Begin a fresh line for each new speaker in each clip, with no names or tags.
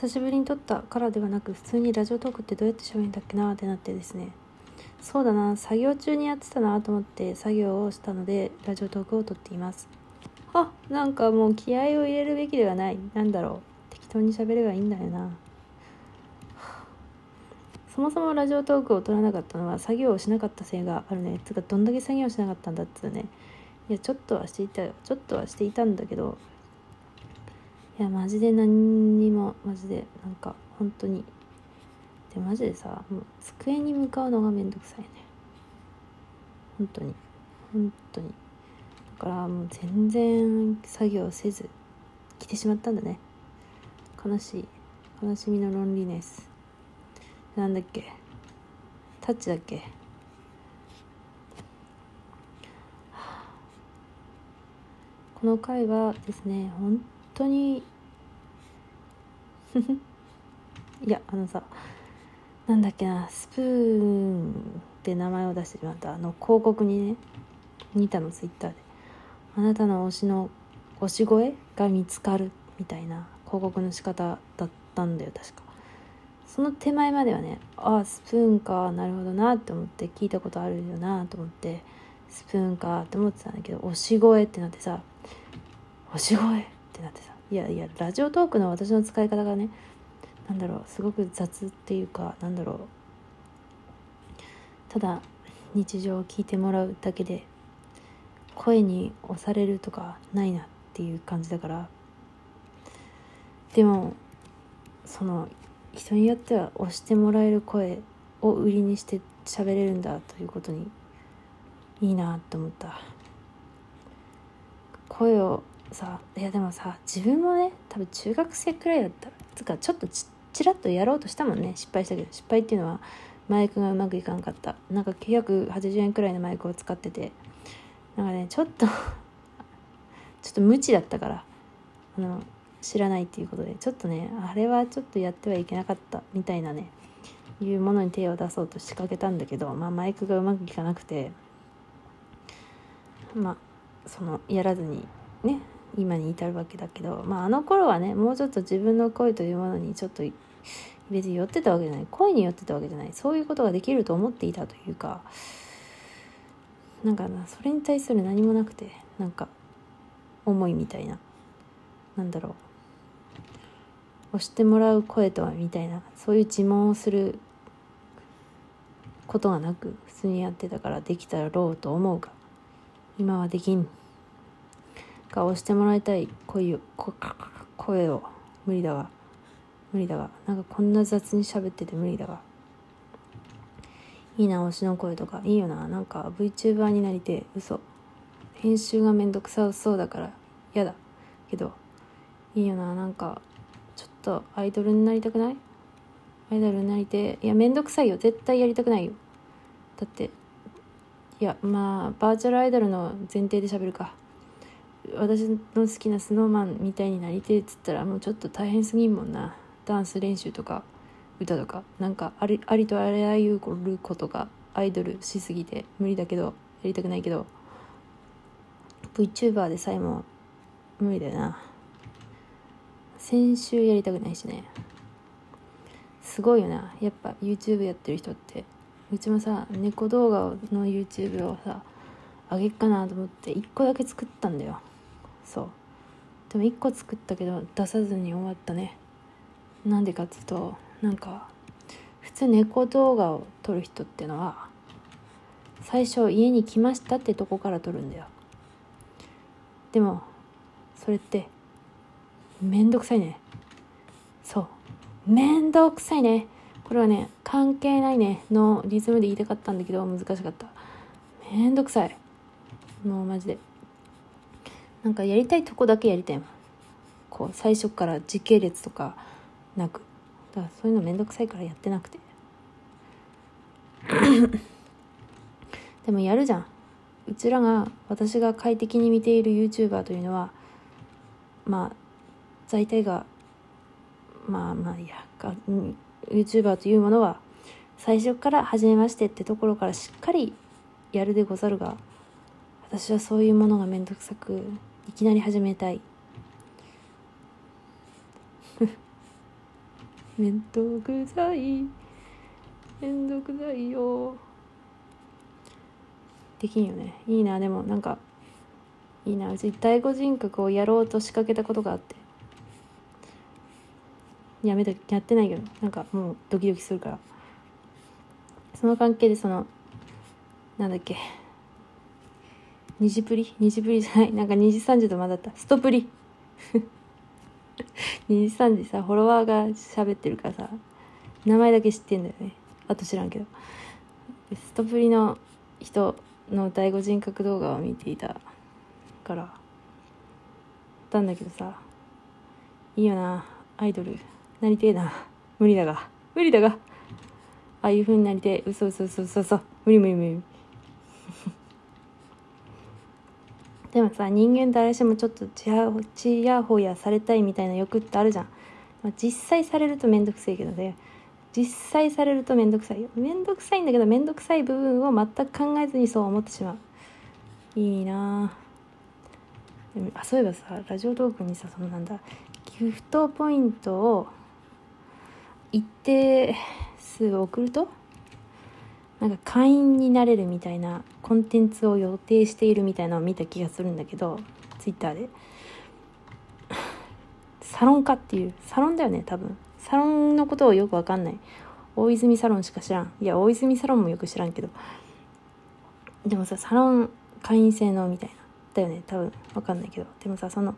久しぶりに撮ったからではなく普通にラジオトークってどうやって喋るんだっけなってなってですね。そうだな作業中にやってたなと思って作業をしたのでラジオトークを撮っています。あなんかもう気合を入れるべきではない。なんだろう。適当に喋ればいいんだよな。そもそもラジオトークを撮らなかったのは作業をしなかったせいがあるね。つかどんだけ作業しなかったんだっつうね。いやちょっとはしていたよ。ちょっとはしていたんだけどいやマジで何にもマジでなんか本当に。でマジでさもう机に向かうのがめんどくさいね。本当に。本当に。だからもう全然作業せず来てしまったんだね。悲しい。悲しみのロンリネス。なんだっけ。タッチだっけ。この回はですね本当に。いやあのさなんだっけなスプーンって名前を出してしまった。あの広告にね似たのツイッターで。あなたの推しの推し声が見つかるみたいな広告の仕方だったんだよ確か。その手前まではねああスプーンかなるほどなって思って聞いたことあるよなと思ってスプーンかって思ってたんだけど推し声ってなってさ推し声ってなってさいやいやラジオトークの私の使い方がねなんだろうすごく雑っていうかなんだろう。ただ日常を聞いてもらうだけで声に押されるとかないなっていう感じだから。でもその人によっては押してもらえる声を売りにして喋れるんだということにいいなって思った。声をさいやでもさ自分もね多分中学生くらいだった。つかちょっとちちらっとやろうとしたもんね。失敗したけど。失敗っていうのはマイクがうまくいかんかった。なんか980円くらいのマイクを使ってて。なんかねちょっと ちょっと無知だったから。あの知らないっていうことで。ちょっとねあれはちょっとやってはいけなかった。みたいなね。いうものに手を出そうと仕掛けたんだけど、まあ、マイクがうまくいかなくて。まあそのやらずにね。今に至るわけだけど、まあ、あの頃はねもうちょっと自分の声というものにちょっと別に寄ってたわけじゃない声に寄ってたわけじゃないそういうことができると思っていたというかなんかなそれに対する何もなくてなんか思いみたいななんだろう押してもらう声とはみたいなそういう自問をすることがなく普通にやってたからできたろうと思うが今はできん。か押してもらいたい声を声を。無理だわ。無理だわ。なんかこんな雑に喋ってて無理だわ。いいな推しの声とか。いいよな。なんか VTuber になりて嘘。編集がめんどくさそうだから。嫌だ。けど。いいよな。なんかちょっとアイドルになりたくない？アイドルになりて。いやめんどくさいよ。絶対やりたくないよ。だって。いやまあバーチャルアイドルの前提で喋るか。私の好きなスノーマンみたいになりてえっつったらもうちょっと大変すぎんもんなダンス練習とか歌とかなんかありありとあらゆることがアイドルしすぎて無理だけどやりたくないけど VTuber でさえも無理だよな。先週やりたくないしね。すごいよな。やっぱ YouTube やってる人って。うちもさ猫動画の YouTube をさあげっかなと思って1個だけ作ったんだよ。そう。でも1個作ったけど出さずに終わったね。なんでかっていうとなんか普通猫動画を撮る人ってのは最初家に来ましたってとこから撮るんだよ。でもそれってめんどくさいね。そう。めんどくさいね。これはね関係ないね。のリズムで言いたかったんだけど難しかった。めんどくさい。もうマジで。なんかやりたいとこだけやりたいもん。こう最初から時系列とかなく。だからそういうのめんどくさいからやってなくて。でもやるじゃん。うちらが私が快適に見ている YouTuber というのはまあ大体がまあまあいや YouTuber というものは最初から初めましてってところからしっかりやるでござるが私はそういうものがめんどくさくいきなり始めたい。めんどくさい。めんどくさいよ。できんよね。いいな。でもなんかいいな。うち第五人格をやろうと仕掛けたことがあって。やめたやってないけどなんかもうドキドキするから。その関係でそのなんだっけ。虹プリ虹プリじゃない。なんか2時3時と混ざった。ストプリ。2時3時さフォロワーが喋ってるからさ。名前だけ知ってんだよね。あと知らんけど。ストプリの人の第五人格動画を見ていたから。たんだけどさ。いいよな。アイドル。なりてえな。無理だが。無理だが。ああいう風になりてえ。嘘嘘嘘嘘。嘘無理無理無理。でもさ人間誰しもちょっとちやちやほやされたいみたいな欲ってあるじゃん、まあ、実際されると面倒くさいけどね。実際されると面倒くさい。よ面倒くさいんだけど面倒くさい部分を全く考えずにそう思ってしまう。いいなあそういえばさラジオトークにさそのなんだギフトポイントを一定数送るとなんか会員になれるみたいなコンテンツを予定しているみたいなのを見た気がするんだけどツイッターで。サロン化っていう。サロンだよね多分。サロンのことをよくわかんない。大泉サロンしか知らん。いや大泉サロンもよく知らんけど。でもさサロン会員制のみたいな。だよね多分。わかんないけど。でもさその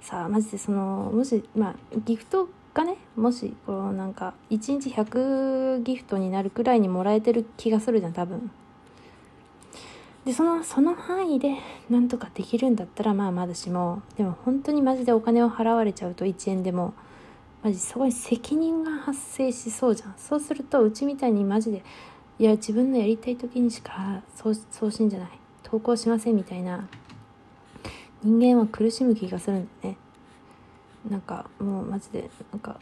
さあマジでそのもしまあギフトがねもしこうなんか1日100ギフトになるくらいにもらえてる気がするじゃん多分。でそのその範囲でなんとかできるんだったらまあまだしもでも本当にマジでお金を払われちゃうと1円でもマジすごい責任が発生しそうじゃん。そうするとうちみたいにマジでいや自分のやりたい時にしか送送信じゃない。投稿しませんみたいな人間は苦しむ気がするんだよね。なんかもうマジでなんか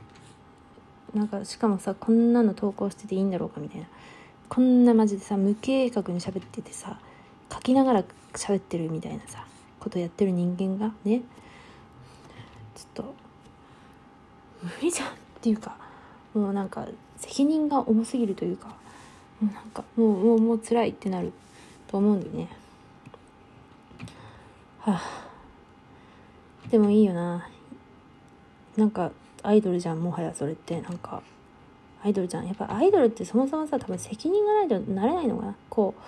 なんかしかもさこんなの投稿してていいんだろうかみたいな。こんなマジでさ無計画に喋っててさ書きながら喋ってるみたいなさことやってる人間がね。ちょっと無理じゃんっていうかもうなんか責任が重すぎるというかもうなんかもうもうもう辛いってなると思うんでね。はあ。でもいいよな。なんかアイドルじゃんもはやそれってなんか。アイドルじゃん。やっぱアイドルってそもそもさ多分責任がないとなれないのかな。こう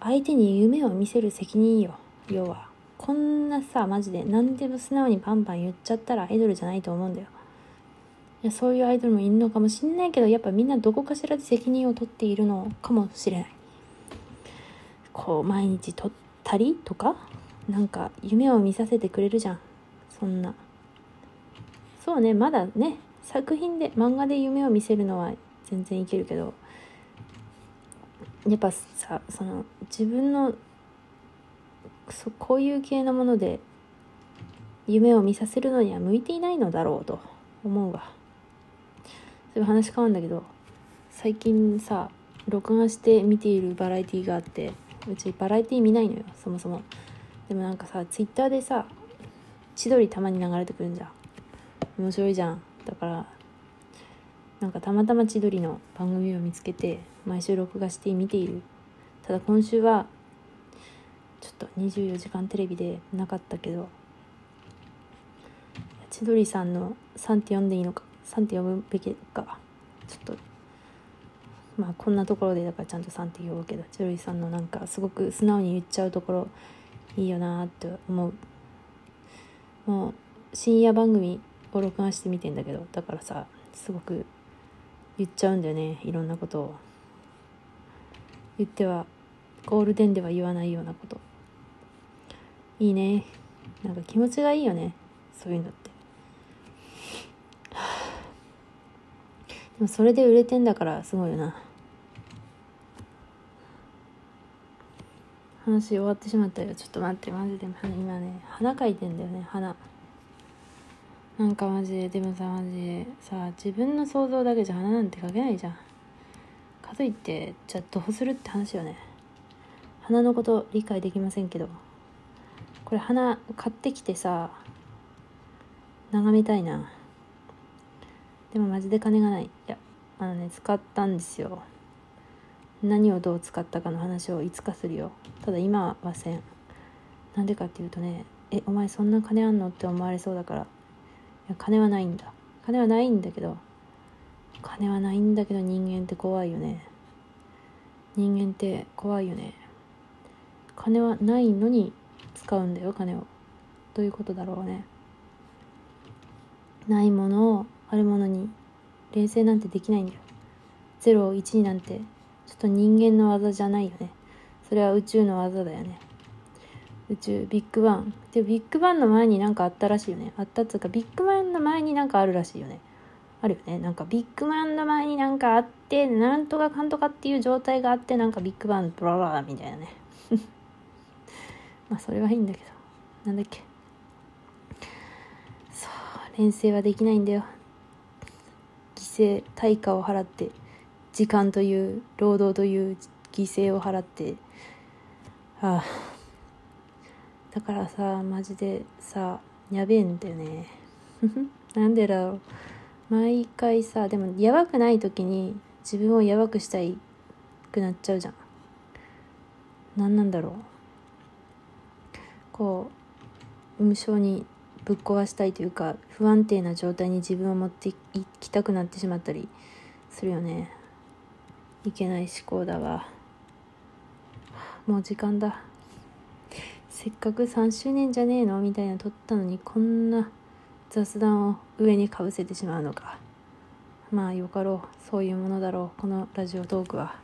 相手に夢を見せる責任よ。要は。こんなさマジで何でも素直にパンパン言っちゃったらアイドルじゃないと思うんだよ。いやそういうアイドルもいるのかもしんないけどやっぱみんなどこかしらで責任を取っているのかもしれない。こう毎日撮ったりとか？なんか夢を見させてくれるじゃん。そんな。そうねまだね作品で漫画で夢を見せるのは全然いけるけどやっぱさその自分のそこういう系のもので夢を見させるのには向いていないのだろうと思うわ。そういう話変わるんだけど最近さ録画して見ているバラエティーがあってうちバラエティー見ないのよそもそも。でもなんかさツイッターでさ千鳥たまに流れてくるんじゃん。面白いじゃん。だからなんかたまたま千鳥の番組を見つけて毎週録画して見ている。ただ今週はちょっと24時間テレビでなかったけど千鳥さんの「さん」って呼んでいいのか「さん」って呼ぶべきかちょっとまあこんなところでだからちゃんと「さん」って呼ぶけど千鳥さんのなんかすごく素直に言っちゃうところいいよなって思う。もう深夜番組を録画して見てんだけどだからさすごく言っちゃうんだよねいろんなことを。言ってはゴールデンでは言わないようなこと。いいね。なんか気持ちがいいよねそういうのって。でもそれで売れてんだからすごいよな。話終わってしまったよ。ちょっと待ってマジで今ね花描いてんだよね花なんかマジででもさマジでさ自分の想像だけじゃ花なんて描けないじゃん。かといってじゃあどうするって話よね。花のこと理解できませんけど。これ花買ってきてさ眺めたいな。でもマジで金がない。いやあのね使ったんですよ。何をどう使ったかの話をいつかするよ。ただ今はせん。なんでかっていうとねえお前そんな金あんのって思われそうだから。や金はないんだ。金はないんだけど金はないんだけど人間って怖いよね。人間って怖いよね。金はないのに使うんだよ金を。どういうことだろうね。ないものをあるものに冷静なんてできないんだよ。0を1になんてちょっと人間の技じゃないよね。それは宇宙の技だよね。宇宙ビッグバン。でビッグバンの前になんかあったらしいよね。あったっつうかビッグバンの前になんかあるらしいよね。あるよね。なんかビッグバンの前になんかあってなんとかかんとかっていう状態があってなんかビッグバンブラブラみたいなね。まあそれはいいんだけど。なんだっけ。そう連成はできないんだよ。犠牲対価を払って時間という労働という犠牲を払って。ああ。だからさマジでさやべえんだよね。なんでだろう。毎回さでもやばくない時に自分をやばくしたいくなっちゃうじゃん。何なんだろう。こう無性にぶっ壊したいというか不安定な状態に自分を持っていきたくなってしまったりするよね。いけない思考だわ。もう時間だ。せっかく3周年じゃねえのみたいな撮ったのにこんな雑談を上にかぶせてしまうのか。まあよかろう。そういうものだろう。このラジオトークは。